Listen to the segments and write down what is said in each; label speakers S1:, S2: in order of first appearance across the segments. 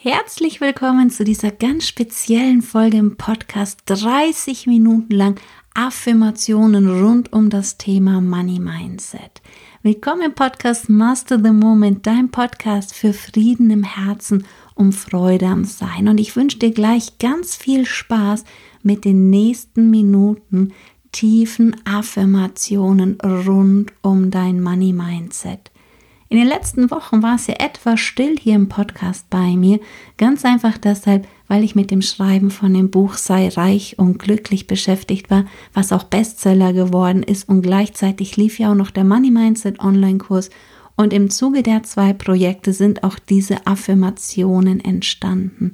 S1: Herzlich willkommen zu dieser ganz speziellen Folge im Podcast. 30 Minuten lang Affirmationen rund um das Thema Money Mindset. Willkommen im Podcast Master the Moment, dein Podcast für Frieden im Herzen, um Freude am Sein. Und ich wünsche dir gleich ganz viel Spaß mit den nächsten Minuten tiefen Affirmationen rund um dein Money Mindset. In den letzten Wochen war es ja etwas still hier im Podcast bei mir, ganz einfach deshalb, weil ich mit dem Schreiben von dem Buch Sei reich und glücklich beschäftigt war, was auch Bestseller geworden ist. Und gleichzeitig lief ja auch noch der Money Mindset Online-Kurs. Und im Zuge der zwei Projekte sind auch diese Affirmationen entstanden.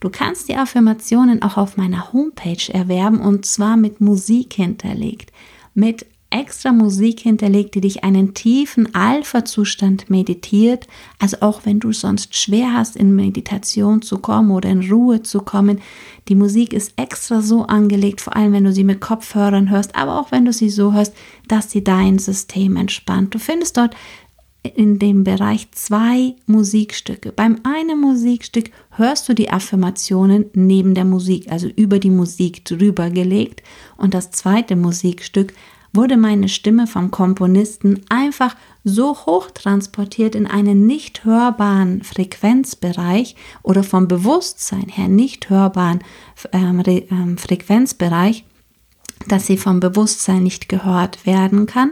S1: Du kannst die Affirmationen auch auf meiner Homepage erwerben und zwar mit Musik hinterlegt, mit extra Musik hinterlegt, die dich einen tiefen Alpha-Zustand meditiert. Also auch wenn du sonst schwer hast, in Meditation zu kommen oder in Ruhe zu kommen. Die Musik ist extra so angelegt, vor allem wenn du sie mit Kopfhörern hörst, aber auch wenn du sie so hörst, dass sie dein System entspannt. Du findest dort in dem Bereich zwei Musikstücke. Beim einen Musikstück hörst du die Affirmationen neben der Musik, also über die Musik drüber gelegt. Und das zweite Musikstück wurde meine Stimme vom Komponisten einfach so hoch transportiert in einen nicht hörbaren Frequenzbereich oder vom Bewusstsein her nicht hörbaren ähm, ähm, Frequenzbereich, dass sie vom Bewusstsein nicht gehört werden kann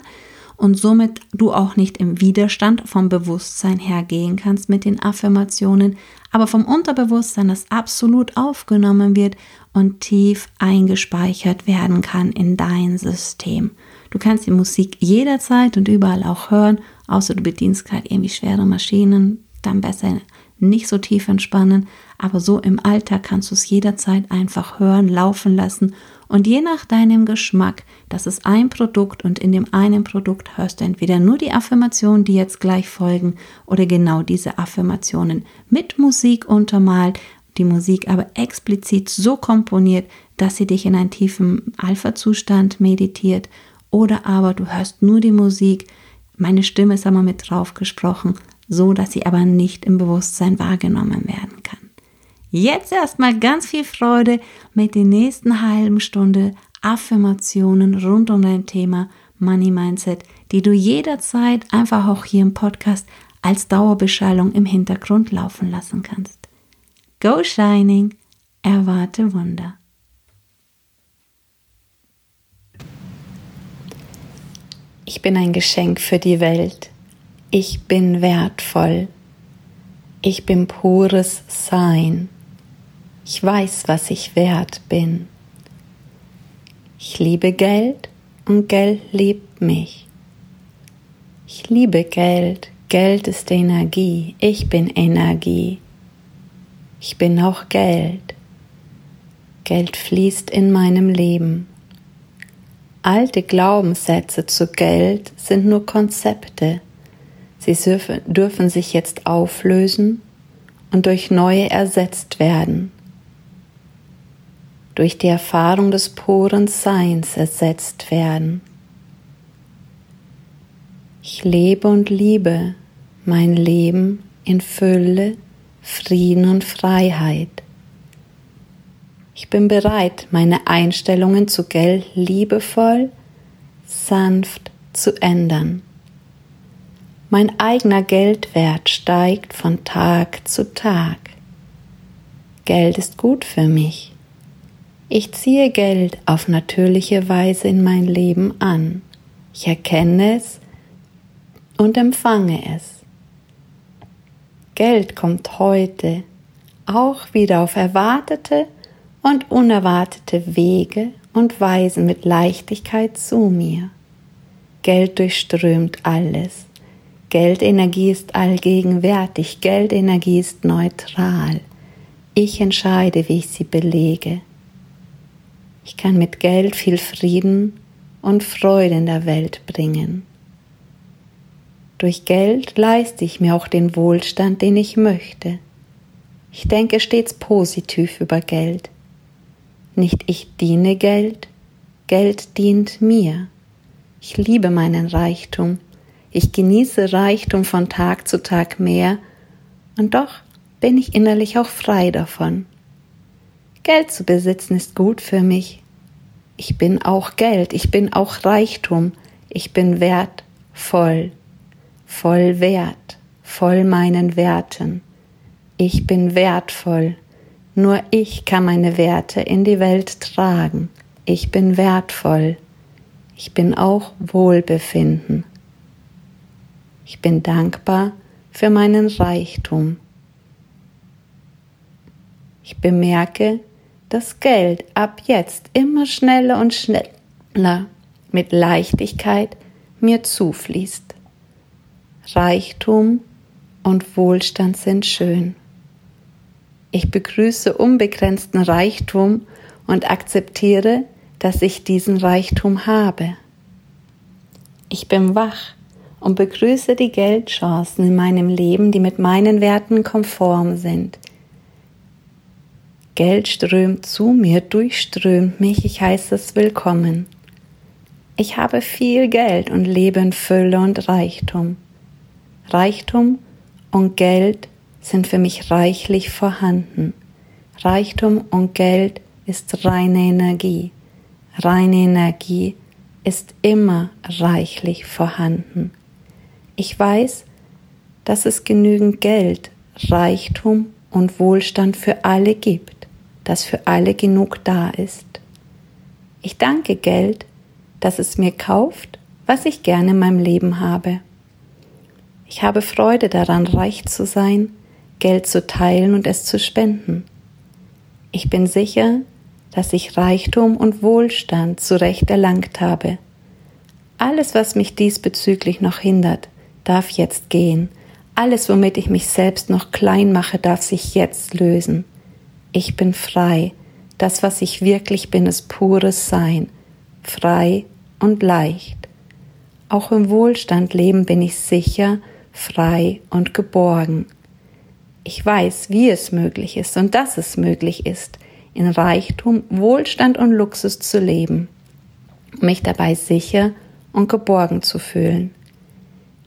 S1: und somit du auch nicht im Widerstand vom Bewusstsein her gehen kannst mit den Affirmationen, aber vom Unterbewusstsein das absolut aufgenommen wird und tief eingespeichert werden kann in dein System. Du kannst die Musik jederzeit und überall auch hören, außer du bedienst gerade irgendwie schwere Maschinen, dann besser nicht so tief entspannen, aber so im Alltag kannst du es jederzeit einfach hören, laufen lassen. Und je nach deinem Geschmack, das ist ein Produkt und in dem einen Produkt hörst du entweder nur die Affirmationen, die jetzt gleich folgen oder genau diese Affirmationen mit Musik untermalt, die Musik aber explizit so komponiert, dass sie dich in einen tiefen Alpha-Zustand meditiert oder aber du hörst nur die Musik, meine Stimme ist aber mit drauf gesprochen, so dass sie aber nicht im Bewusstsein wahrgenommen werden kann. Jetzt erstmal ganz viel Freude mit der nächsten halben Stunde Affirmationen rund um dein Thema Money Mindset, die du jederzeit einfach auch hier im Podcast als Dauerbeschallung im Hintergrund laufen lassen kannst. Go Shining, erwarte Wunder.
S2: Ich bin ein Geschenk für die Welt. Ich bin wertvoll. Ich bin pures Sein. Ich weiß, was ich wert bin. Ich liebe Geld und Geld liebt mich. Ich liebe Geld. Geld ist Energie. Ich bin Energie. Ich bin auch Geld. Geld fließt in meinem Leben. Alte Glaubenssätze zu Geld sind nur Konzepte. Sie dürfen sich jetzt auflösen und durch neue ersetzt werden. Durch die Erfahrung des puren Seins ersetzt werden. Ich lebe und liebe mein Leben in Fülle, Frieden und Freiheit. Ich bin bereit, meine Einstellungen zu Geld liebevoll, sanft zu ändern. Mein eigener Geldwert steigt von Tag zu Tag. Geld ist gut für mich. Ich ziehe Geld auf natürliche Weise in mein Leben an. Ich erkenne es und empfange es. Geld kommt heute auch wieder auf erwartete und unerwartete Wege und Weisen mit Leichtigkeit zu mir. Geld durchströmt alles. Geldenergie ist allgegenwärtig, Geldenergie ist neutral. Ich entscheide, wie ich sie belege. Ich kann mit Geld viel Frieden und Freude in der Welt bringen. Durch Geld leiste ich mir auch den Wohlstand, den ich möchte. Ich denke stets positiv über Geld. Nicht ich diene Geld, Geld dient mir. Ich liebe meinen Reichtum. Ich genieße Reichtum von Tag zu Tag mehr und doch bin ich innerlich auch frei davon. Geld zu besitzen ist gut für mich. Ich bin auch Geld, ich bin auch Reichtum, ich bin wertvoll, voll wert, voll meinen Werten. Ich bin wertvoll. Nur ich kann meine Werte in die Welt tragen. Ich bin wertvoll. Ich bin auch Wohlbefinden. Ich bin dankbar für meinen Reichtum. Ich bemerke, dass Geld ab jetzt immer schneller und schneller mit Leichtigkeit mir zufließt. Reichtum und Wohlstand sind schön. Ich begrüße unbegrenzten Reichtum und akzeptiere, dass ich diesen Reichtum habe. Ich bin wach und begrüße die Geldchancen in meinem Leben, die mit meinen Werten konform sind. Geld strömt zu mir, durchströmt mich, ich heiße es willkommen. Ich habe viel Geld und lebe in Fülle und Reichtum. Reichtum und Geld sind für mich reichlich vorhanden. Reichtum und Geld ist reine Energie. Reine Energie ist immer reichlich vorhanden. Ich weiß, dass es genügend Geld, Reichtum und Wohlstand für alle gibt, dass für alle genug da ist. Ich danke Geld, dass es mir kauft, was ich gerne in meinem Leben habe. Ich habe Freude daran, reich zu sein, Geld zu teilen und es zu spenden. Ich bin sicher, dass ich Reichtum und Wohlstand zurecht erlangt habe. Alles, was mich diesbezüglich noch hindert, darf jetzt gehen. Alles, womit ich mich selbst noch klein mache, darf sich jetzt lösen. Ich bin frei. Das, was ich wirklich bin, ist pures Sein. Frei und leicht. Auch im Wohlstand leben bin ich sicher, frei und geborgen. Ich weiß, wie es möglich ist und dass es möglich ist, in Reichtum, Wohlstand und Luxus zu leben, mich dabei sicher und geborgen zu fühlen.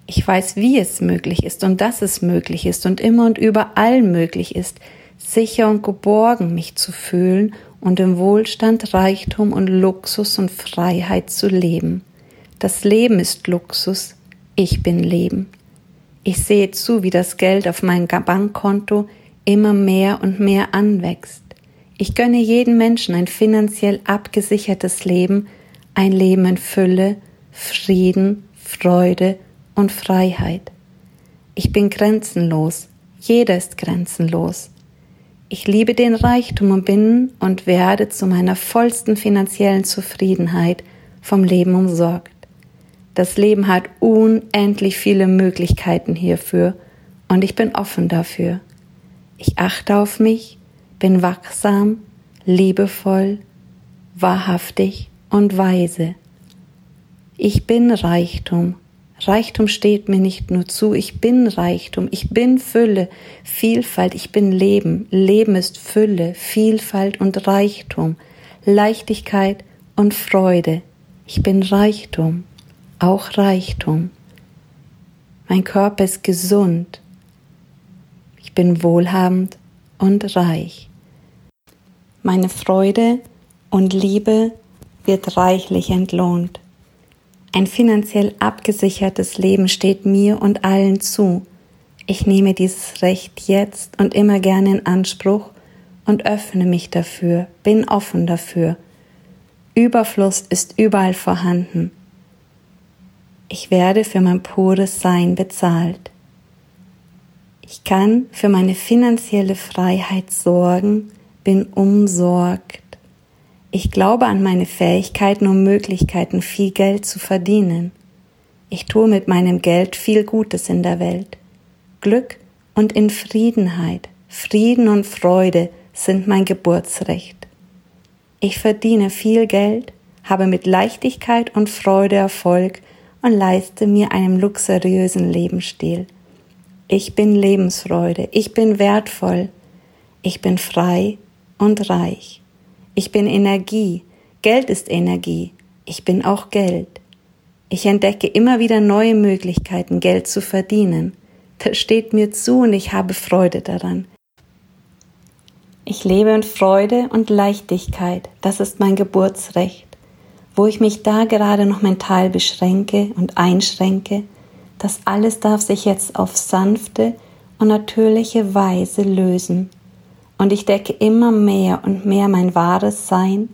S2: Ich weiß, wie es möglich ist und dass es möglich ist und immer und überall möglich ist, sicher und geborgen mich zu fühlen und im Wohlstand, Reichtum und Luxus und Freiheit zu leben. Das Leben ist Luxus, ich bin Leben. Ich sehe zu, wie das Geld auf meinem Bankkonto immer mehr und mehr anwächst. Ich gönne jedem Menschen ein finanziell abgesichertes Leben, ein Leben in Fülle, Frieden, Freude und Freiheit. Ich bin grenzenlos, jeder ist grenzenlos. Ich liebe den Reichtum und bin und werde zu meiner vollsten finanziellen Zufriedenheit vom Leben umsorgt. Das Leben hat unendlich viele Möglichkeiten hierfür und ich bin offen dafür. Ich achte auf mich, bin wachsam, liebevoll, wahrhaftig und weise. Ich bin Reichtum. Reichtum steht mir nicht nur zu, ich bin Reichtum, ich bin Fülle, Vielfalt, ich bin Leben. Leben ist Fülle, Vielfalt und Reichtum, Leichtigkeit und Freude. Ich bin Reichtum auch Reichtum. Mein Körper ist gesund. Ich bin wohlhabend und reich. Meine Freude und Liebe wird reichlich entlohnt. Ein finanziell abgesichertes Leben steht mir und allen zu. Ich nehme dieses Recht jetzt und immer gerne in Anspruch und öffne mich dafür, bin offen dafür. Überfluss ist überall vorhanden. Ich werde für mein pures Sein bezahlt. Ich kann für meine finanzielle Freiheit sorgen, bin umsorgt. Ich glaube an meine Fähigkeiten und Möglichkeiten, viel Geld zu verdienen. Ich tue mit meinem Geld viel Gutes in der Welt. Glück und Infriedenheit, Frieden und Freude sind mein Geburtsrecht. Ich verdiene viel Geld, habe mit Leichtigkeit und Freude Erfolg und leiste mir einen luxuriösen Lebensstil. Ich bin Lebensfreude, ich bin wertvoll, ich bin frei und reich. Ich bin Energie, Geld ist Energie, ich bin auch Geld. Ich entdecke immer wieder neue Möglichkeiten, Geld zu verdienen. Das steht mir zu und ich habe Freude daran. Ich lebe in Freude und Leichtigkeit, das ist mein Geburtsrecht. Wo ich mich da gerade noch mental beschränke und einschränke, das alles darf sich jetzt auf sanfte und natürliche Weise lösen. Und ich decke immer mehr und mehr mein wahres Sein,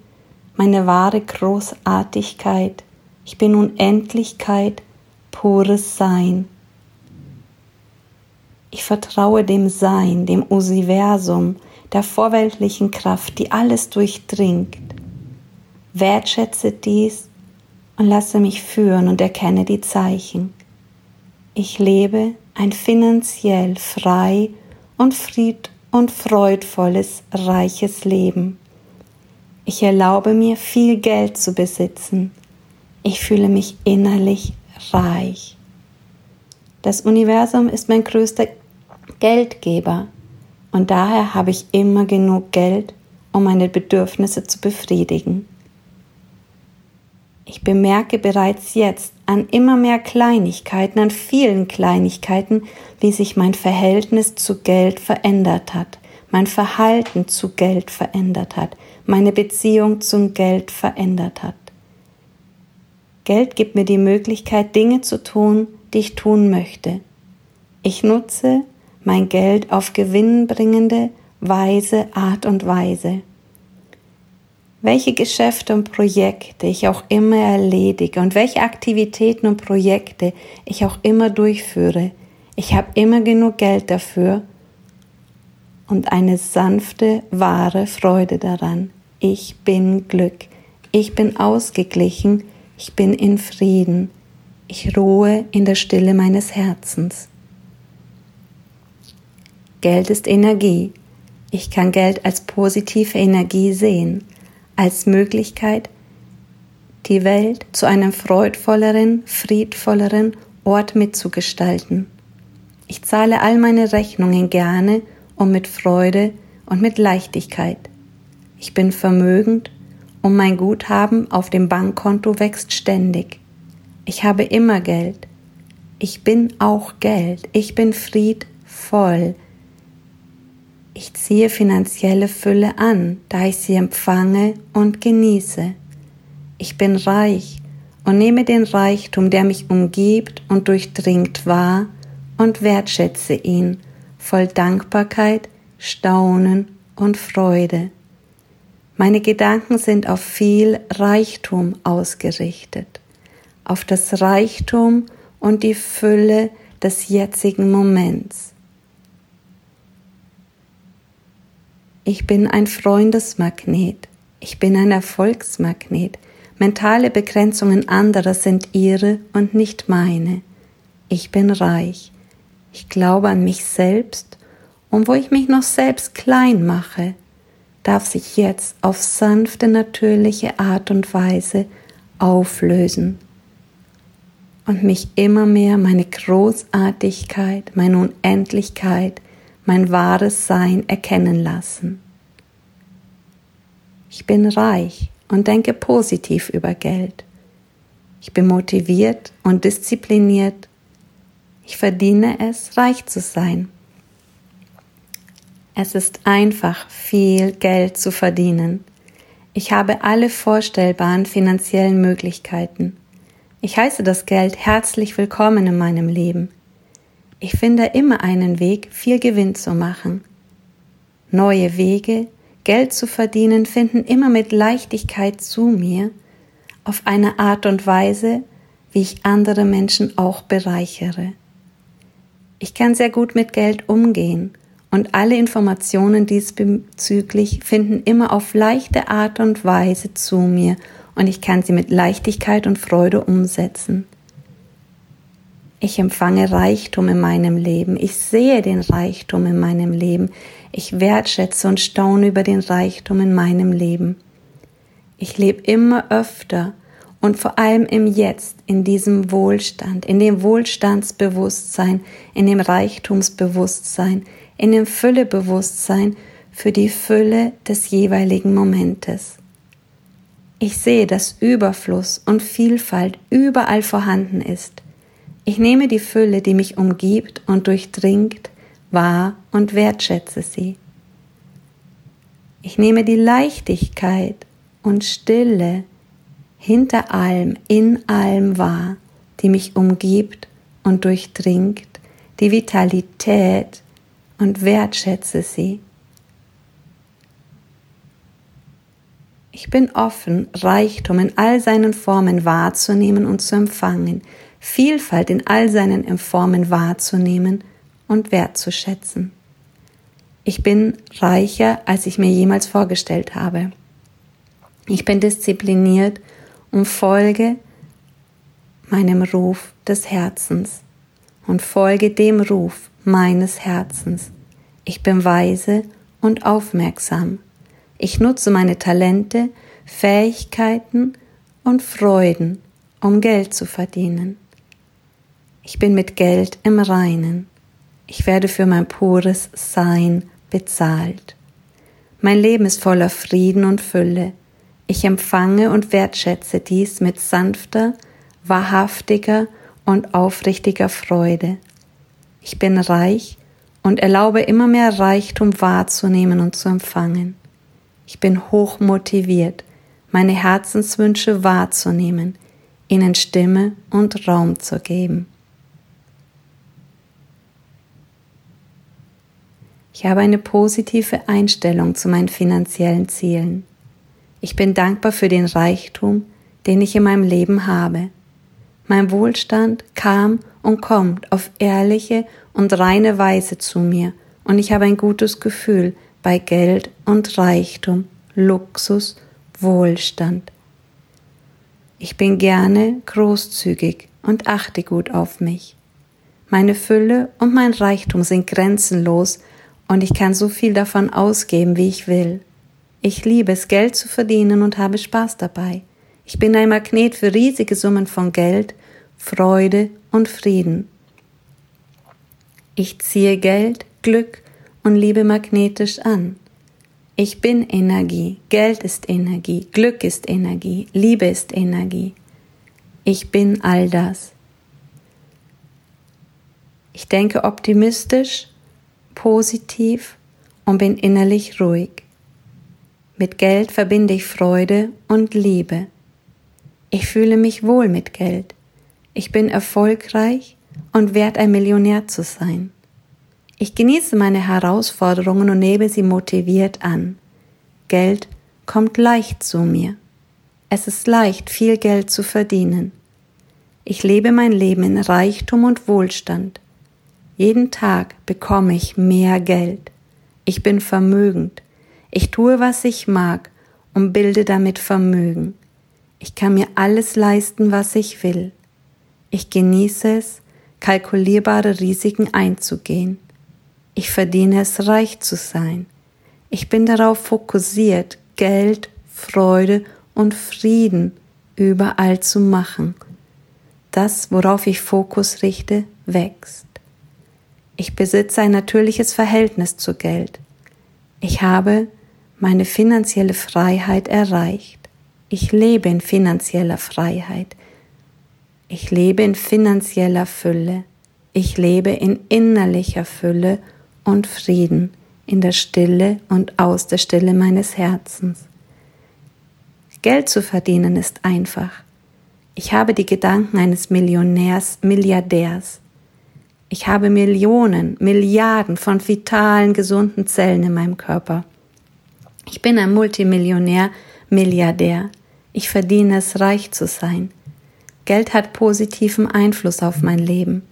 S2: meine wahre Großartigkeit. Ich bin Unendlichkeit, pures Sein. Ich vertraue dem Sein, dem Universum, der vorweltlichen Kraft, die alles durchdringt. Wertschätze dies und lasse mich führen und erkenne die Zeichen. Ich lebe ein finanziell frei und fried und freudvolles, reiches Leben. Ich erlaube mir viel Geld zu besitzen. Ich fühle mich innerlich reich. Das Universum ist mein größter Geldgeber und daher habe ich immer genug Geld, um meine Bedürfnisse zu befriedigen. Ich bemerke bereits jetzt an immer mehr Kleinigkeiten, an vielen Kleinigkeiten, wie sich mein Verhältnis zu Geld verändert hat, mein Verhalten zu Geld verändert hat, meine Beziehung zum Geld verändert hat. Geld gibt mir die Möglichkeit, Dinge zu tun, die ich tun möchte. Ich nutze mein Geld auf gewinnbringende, weise Art und Weise. Welche Geschäfte und Projekte ich auch immer erledige und welche Aktivitäten und Projekte ich auch immer durchführe, ich habe immer genug Geld dafür und eine sanfte, wahre Freude daran. Ich bin Glück, ich bin ausgeglichen, ich bin in Frieden, ich ruhe in der Stille meines Herzens. Geld ist Energie. Ich kann Geld als positive Energie sehen, als Möglichkeit, die Welt zu einem freudvolleren, friedvolleren Ort mitzugestalten. Ich zahle all meine Rechnungen gerne und mit Freude und mit Leichtigkeit. Ich bin vermögend und mein Guthaben auf dem Bankkonto wächst ständig. Ich habe immer Geld. Ich bin auch Geld. Ich bin friedvoll. Ich ziehe finanzielle Fülle an, da ich sie empfange und genieße. Ich bin reich und nehme den Reichtum, der mich umgibt und durchdringt wahr und wertschätze ihn voll Dankbarkeit, Staunen und Freude. Meine Gedanken sind auf viel Reichtum ausgerichtet, auf das Reichtum und die Fülle des jetzigen Moments. Ich bin ein Freundesmagnet. Ich bin ein Erfolgsmagnet. Mentale Begrenzungen anderer sind ihre und nicht meine. Ich bin reich. Ich glaube an mich selbst und wo ich mich noch selbst klein mache, darf sich jetzt auf sanfte, natürliche Art und Weise auflösen und mich immer mehr meine Großartigkeit, meine Unendlichkeit, mein wahres Sein erkennen lassen. Ich bin reich und denke positiv über Geld. Ich bin motiviert und diszipliniert. Ich verdiene es, reich zu sein. Es ist einfach, viel Geld zu verdienen. Ich habe alle vorstellbaren finanziellen Möglichkeiten. Ich heiße das Geld herzlich willkommen in meinem Leben. Ich finde immer einen Weg, viel Gewinn zu machen. Neue Wege, Geld zu verdienen, finden immer mit Leichtigkeit zu mir, auf eine Art und Weise, wie ich andere Menschen auch bereichere. Ich kann sehr gut mit Geld umgehen und alle Informationen diesbezüglich finden immer auf leichte Art und Weise zu mir und ich kann sie mit Leichtigkeit und Freude umsetzen. Ich empfange Reichtum in meinem Leben. Ich sehe den Reichtum in meinem Leben. Ich wertschätze und staune über den Reichtum in meinem Leben. Ich lebe immer öfter und vor allem im Jetzt, in diesem Wohlstand, in dem Wohlstandsbewusstsein, in dem Reichtumsbewusstsein, in dem Füllebewusstsein für die Fülle des jeweiligen Momentes. Ich sehe, dass Überfluss und Vielfalt überall vorhanden ist. Ich nehme die Fülle, die mich umgibt und durchdringt, wahr und wertschätze sie. Ich nehme die Leichtigkeit und Stille hinter allem, in allem wahr, die mich umgibt und durchdringt, die Vitalität und wertschätze sie. Ich bin offen, Reichtum in all seinen Formen wahrzunehmen und zu empfangen, Vielfalt in all seinen Formen wahrzunehmen und wertzuschätzen. Ich bin reicher, als ich mir jemals vorgestellt habe. Ich bin diszipliniert und folge meinem Ruf des Herzens und folge dem Ruf meines Herzens. Ich bin weise und aufmerksam. Ich nutze meine Talente, Fähigkeiten und Freuden, um Geld zu verdienen. Ich bin mit Geld im Reinen. Ich werde für mein pures Sein bezahlt. Mein Leben ist voller Frieden und Fülle. Ich empfange und wertschätze dies mit sanfter, wahrhaftiger und aufrichtiger Freude. Ich bin reich und erlaube immer mehr Reichtum wahrzunehmen und zu empfangen. Ich bin hoch motiviert, meine Herzenswünsche wahrzunehmen, ihnen Stimme und Raum zu geben. Ich habe eine positive Einstellung zu meinen finanziellen Zielen. Ich bin dankbar für den Reichtum, den ich in meinem Leben habe. Mein Wohlstand kam und kommt auf ehrliche und reine Weise zu mir und ich habe ein gutes Gefühl, bei Geld und Reichtum, Luxus, Wohlstand. Ich bin gerne großzügig und achte gut auf mich. Meine Fülle und mein Reichtum sind grenzenlos und ich kann so viel davon ausgeben, wie ich will. Ich liebe es, Geld zu verdienen und habe Spaß dabei. Ich bin ein Magnet für riesige Summen von Geld, Freude und Frieden. Ich ziehe Geld, Glück und Liebe magnetisch an. Ich bin Energie, Geld ist Energie, Glück ist Energie, Liebe ist Energie. Ich bin all das. Ich denke optimistisch, positiv und bin innerlich ruhig. Mit Geld verbinde ich Freude und Liebe. Ich fühle mich wohl mit Geld. Ich bin erfolgreich und wert ein Millionär zu sein. Ich genieße meine Herausforderungen und nehme sie motiviert an. Geld kommt leicht zu mir. Es ist leicht, viel Geld zu verdienen. Ich lebe mein Leben in Reichtum und Wohlstand. Jeden Tag bekomme ich mehr Geld. Ich bin vermögend. Ich tue, was ich mag und bilde damit Vermögen. Ich kann mir alles leisten, was ich will. Ich genieße es, kalkulierbare Risiken einzugehen. Ich verdiene es, reich zu sein. Ich bin darauf fokussiert, Geld, Freude und Frieden überall zu machen. Das, worauf ich Fokus richte, wächst. Ich besitze ein natürliches Verhältnis zu Geld. Ich habe meine finanzielle Freiheit erreicht. Ich lebe in finanzieller Freiheit. Ich lebe in finanzieller Fülle. Ich lebe in innerlicher Fülle und Frieden in der Stille und aus der Stille meines Herzens. Geld zu verdienen ist einfach. Ich habe die Gedanken eines Millionärs, Milliardärs. Ich habe Millionen, Milliarden von vitalen, gesunden Zellen in meinem Körper. Ich bin ein Multimillionär, Milliardär. Ich verdiene es, reich zu sein. Geld hat positiven Einfluss auf mein Leben.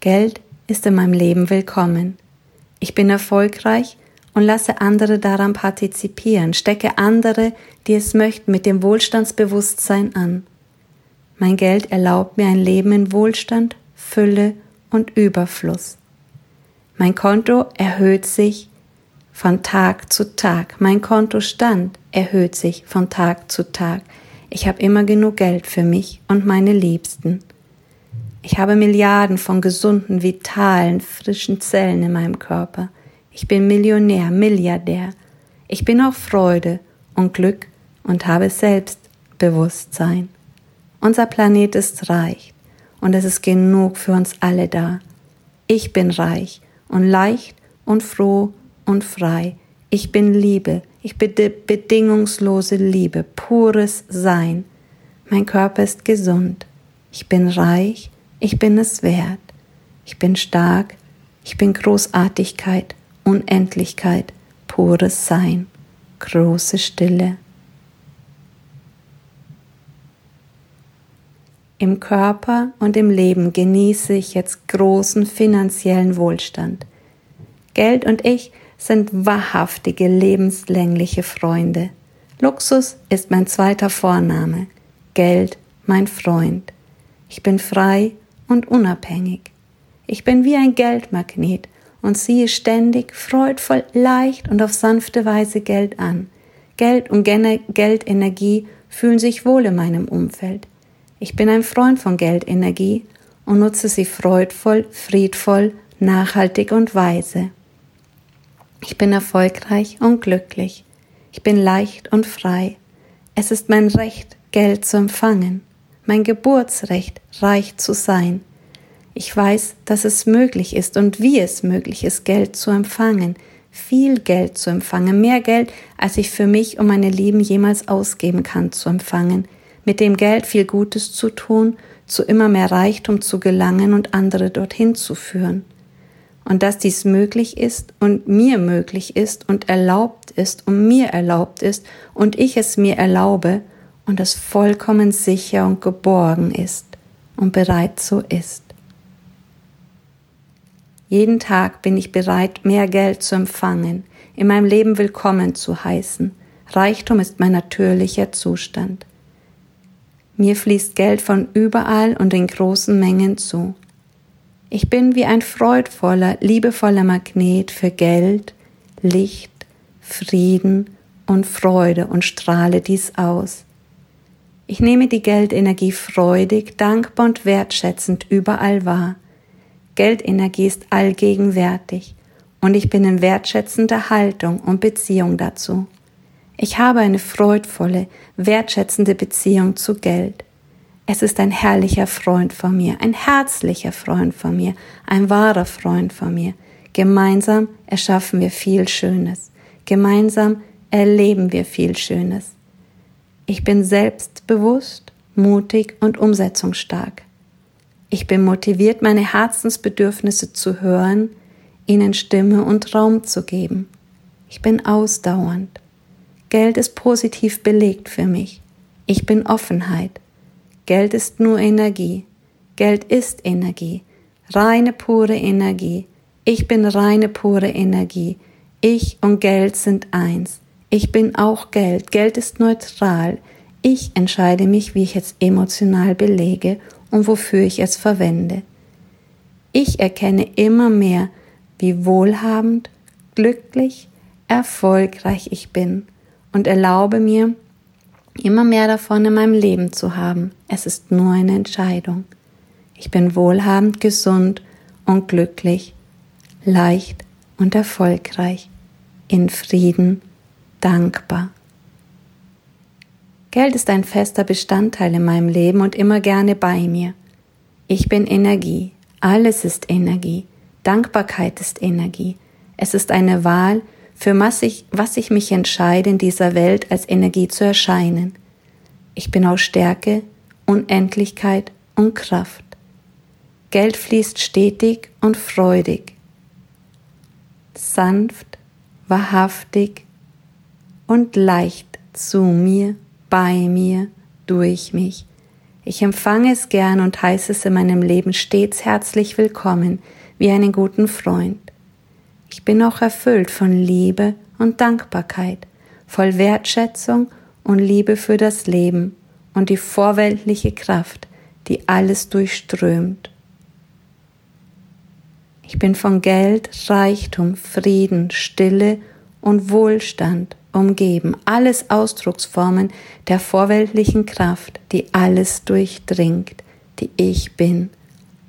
S2: Geld ist in meinem Leben willkommen. Ich bin erfolgreich und lasse andere daran partizipieren, stecke andere, die es möchten, mit dem Wohlstandsbewusstsein an. Mein Geld erlaubt mir ein Leben in Wohlstand, Fülle und Überfluss. Mein Konto erhöht sich von Tag zu Tag. Mein Kontostand erhöht sich von Tag zu Tag. Ich habe immer genug Geld für mich und meine Liebsten. Ich habe Milliarden von gesunden, vitalen, frischen Zellen in meinem Körper. Ich bin Millionär, Milliardär. Ich bin auch Freude und Glück und habe Selbstbewusstsein. Unser Planet ist reich und es ist genug für uns alle da. Ich bin reich und leicht und froh und frei. Ich bin Liebe. Ich bitte bedingungslose Liebe, pures Sein. Mein Körper ist gesund. Ich bin reich. Ich bin es wert. Ich bin stark. Ich bin Großartigkeit, Unendlichkeit, pures Sein, große Stille. Im Körper und im Leben genieße ich jetzt großen finanziellen Wohlstand. Geld und ich sind wahrhaftige lebenslängliche Freunde. Luxus ist mein zweiter Vorname, Geld mein Freund. Ich bin frei und unabhängig. Ich bin wie ein Geldmagnet und ziehe ständig, freudvoll, leicht und auf sanfte Weise Geld an. Geld und Geldenergie fühlen sich wohl in meinem Umfeld. Ich bin ein Freund von Geldenergie und nutze sie freudvoll, friedvoll, nachhaltig und weise. Ich bin erfolgreich und glücklich. Ich bin leicht und frei. Es ist mein Recht, Geld zu empfangen, mein Geburtsrecht, reich zu sein. Ich weiß, dass es möglich ist und wie es möglich ist, Geld zu empfangen, viel Geld zu empfangen, mehr Geld, als ich für mich und meine Lieben jemals ausgeben kann, zu empfangen, mit dem Geld viel Gutes zu tun, zu immer mehr Reichtum zu gelangen und andere dorthin zu führen und dass dies möglich ist und mir möglich ist und erlaubt ist und mir erlaubt ist und ich es mir erlaube und es vollkommen sicher und geborgen ist und bereit so ist. Jeden Tag bin ich bereit, mehr Geld zu empfangen, in meinem Leben willkommen zu heißen. Reichtum ist mein natürlicher Zustand. Mir fließt Geld von überall und in großen Mengen zu. Ich bin wie ein freudvoller, liebevoller Magnet für Geld, Licht, Frieden und Freude und strahle dies aus. Ich nehme die Geldenergie freudig, dankbar und wertschätzend überall wahr. Geldenergie ist allgegenwärtig und ich bin in wertschätzender Haltung und Beziehung dazu. Ich habe eine freudvolle, wertschätzende Beziehung zu Geld. Es ist ein herrlicher Freund von mir, ein herzlicher Freund von mir, ein wahrer Freund von mir. Gemeinsam erschaffen wir viel Schönes. Gemeinsam erleben wir viel Schönes. Ich bin selbstbewusst, mutig und umsetzungsstark. Ich bin motiviert, meine Herzensbedürfnisse zu hören, ihnen Stimme und Raum zu geben. Ich bin ausdauernd. Geld ist positiv belegt für mich. Ich bin Offenheit. Geld ist nur Energie. Geld ist Energie. Reine, pure Energie. Ich bin reine, pure Energie. Ich und Geld sind eins. Ich bin auch Geld. Geld ist neutral. Ich entscheide mich, wie ich es emotional belege und wofür ich es verwende. Ich erkenne immer mehr, wie wohlhabend, glücklich, erfolgreich ich bin und erlaube mir, immer mehr davon in meinem Leben zu haben. Es ist nur eine Entscheidung. Ich bin wohlhabend, gesund und glücklich, leicht und erfolgreich, in Frieden, dankbar. Geld ist ein fester Bestandteil in meinem Leben und immer gerne bei mir. Ich bin Energie, alles ist Energie, Dankbarkeit ist Energie. Es ist eine Wahl, für was ich, was ich mich entscheide, in dieser Welt als Energie zu erscheinen. Ich bin aus Stärke, Unendlichkeit und Kraft. Geld fließt stetig und freudig, sanft, wahrhaftig und leicht zu mir, bei mir, durch mich. Ich empfange es gern und heiße es in meinem Leben stets herzlich willkommen, wie einen guten Freund. Ich bin auch erfüllt von Liebe und Dankbarkeit, voll Wertschätzung und Liebe für das Leben und die vorweltliche Kraft, die alles durchströmt. Ich bin von Geld, Reichtum, Frieden, Stille und Wohlstand umgeben, alles Ausdrucksformen der vorweltlichen Kraft, die alles durchdringt, die ich bin.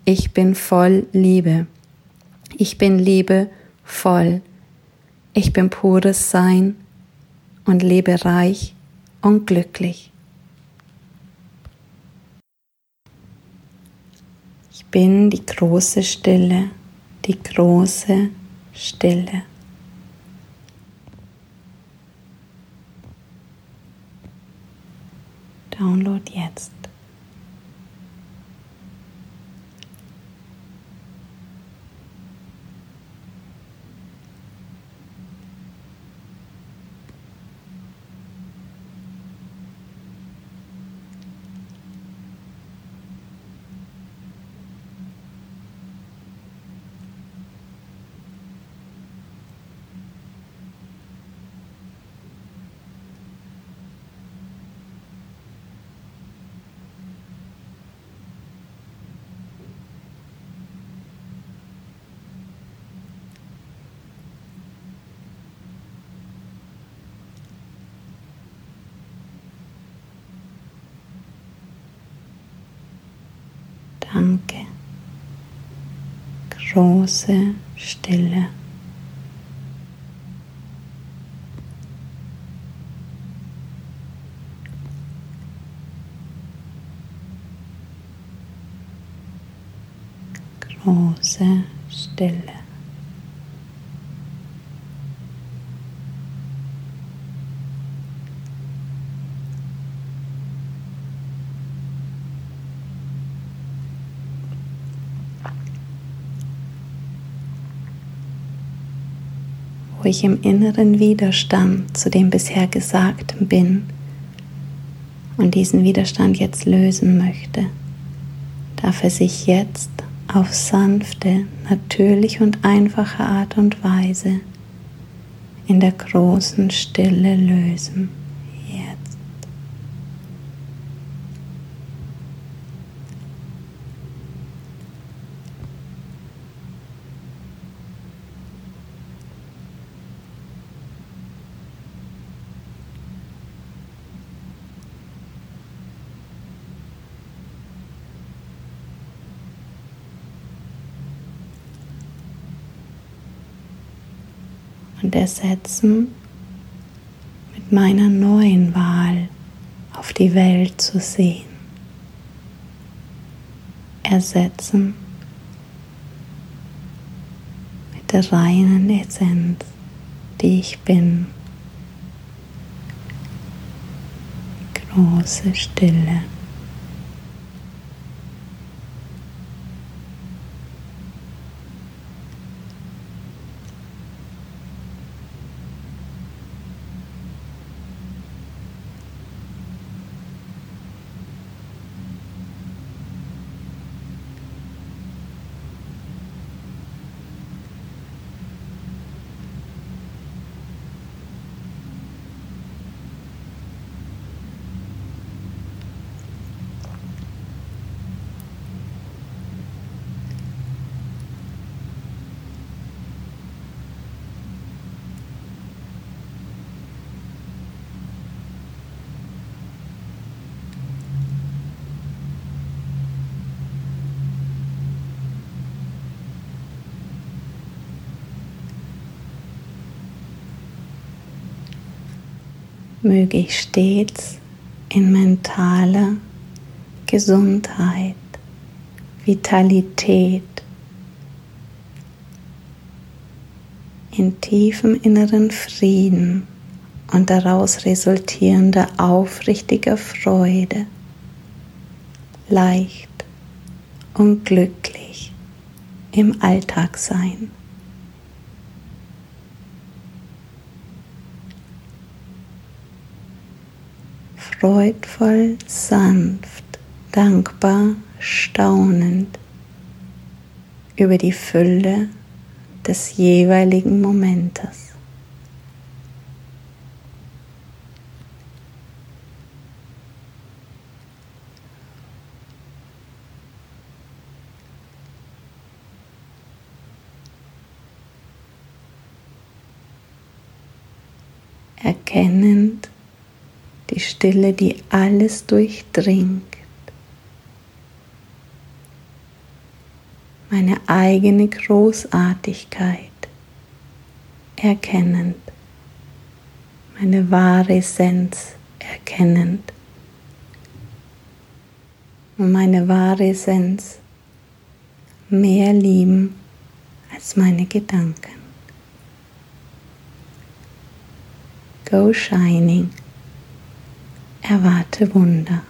S2: Ich bin voll Liebe. Ich bin Liebe voll. Ich bin pures Sein und lebe reich und glücklich. Ich bin die große Stille, die große Stille. Download jetzt. Danke. Große Stille. Große Stille. Wo ich im inneren Widerstand zu dem bisher Gesagten bin und diesen Widerstand jetzt lösen möchte, darf er sich jetzt auf sanfte, natürliche und einfache Art und Weise in der großen Stille lösen. und ersetzen mit meiner neuen Wahl auf die Welt zu sehen. Ersetzen mit der reinen Essenz, die ich bin. Große Stille. Möge ich stets in mentaler Gesundheit, Vitalität, in tiefem inneren Frieden und daraus resultierender aufrichtiger Freude, leicht und glücklich im Alltag sein. Freudvoll, sanft, dankbar, staunend über die Fülle des jeweiligen Momentes. erkennend, die Stille, die alles durchdringt. Meine eigene Großartigkeit erkennend, meine wahre Essenz erkennend und meine wahre Essenz mehr lieben als meine Gedanken. Go shining erwarte Wunder.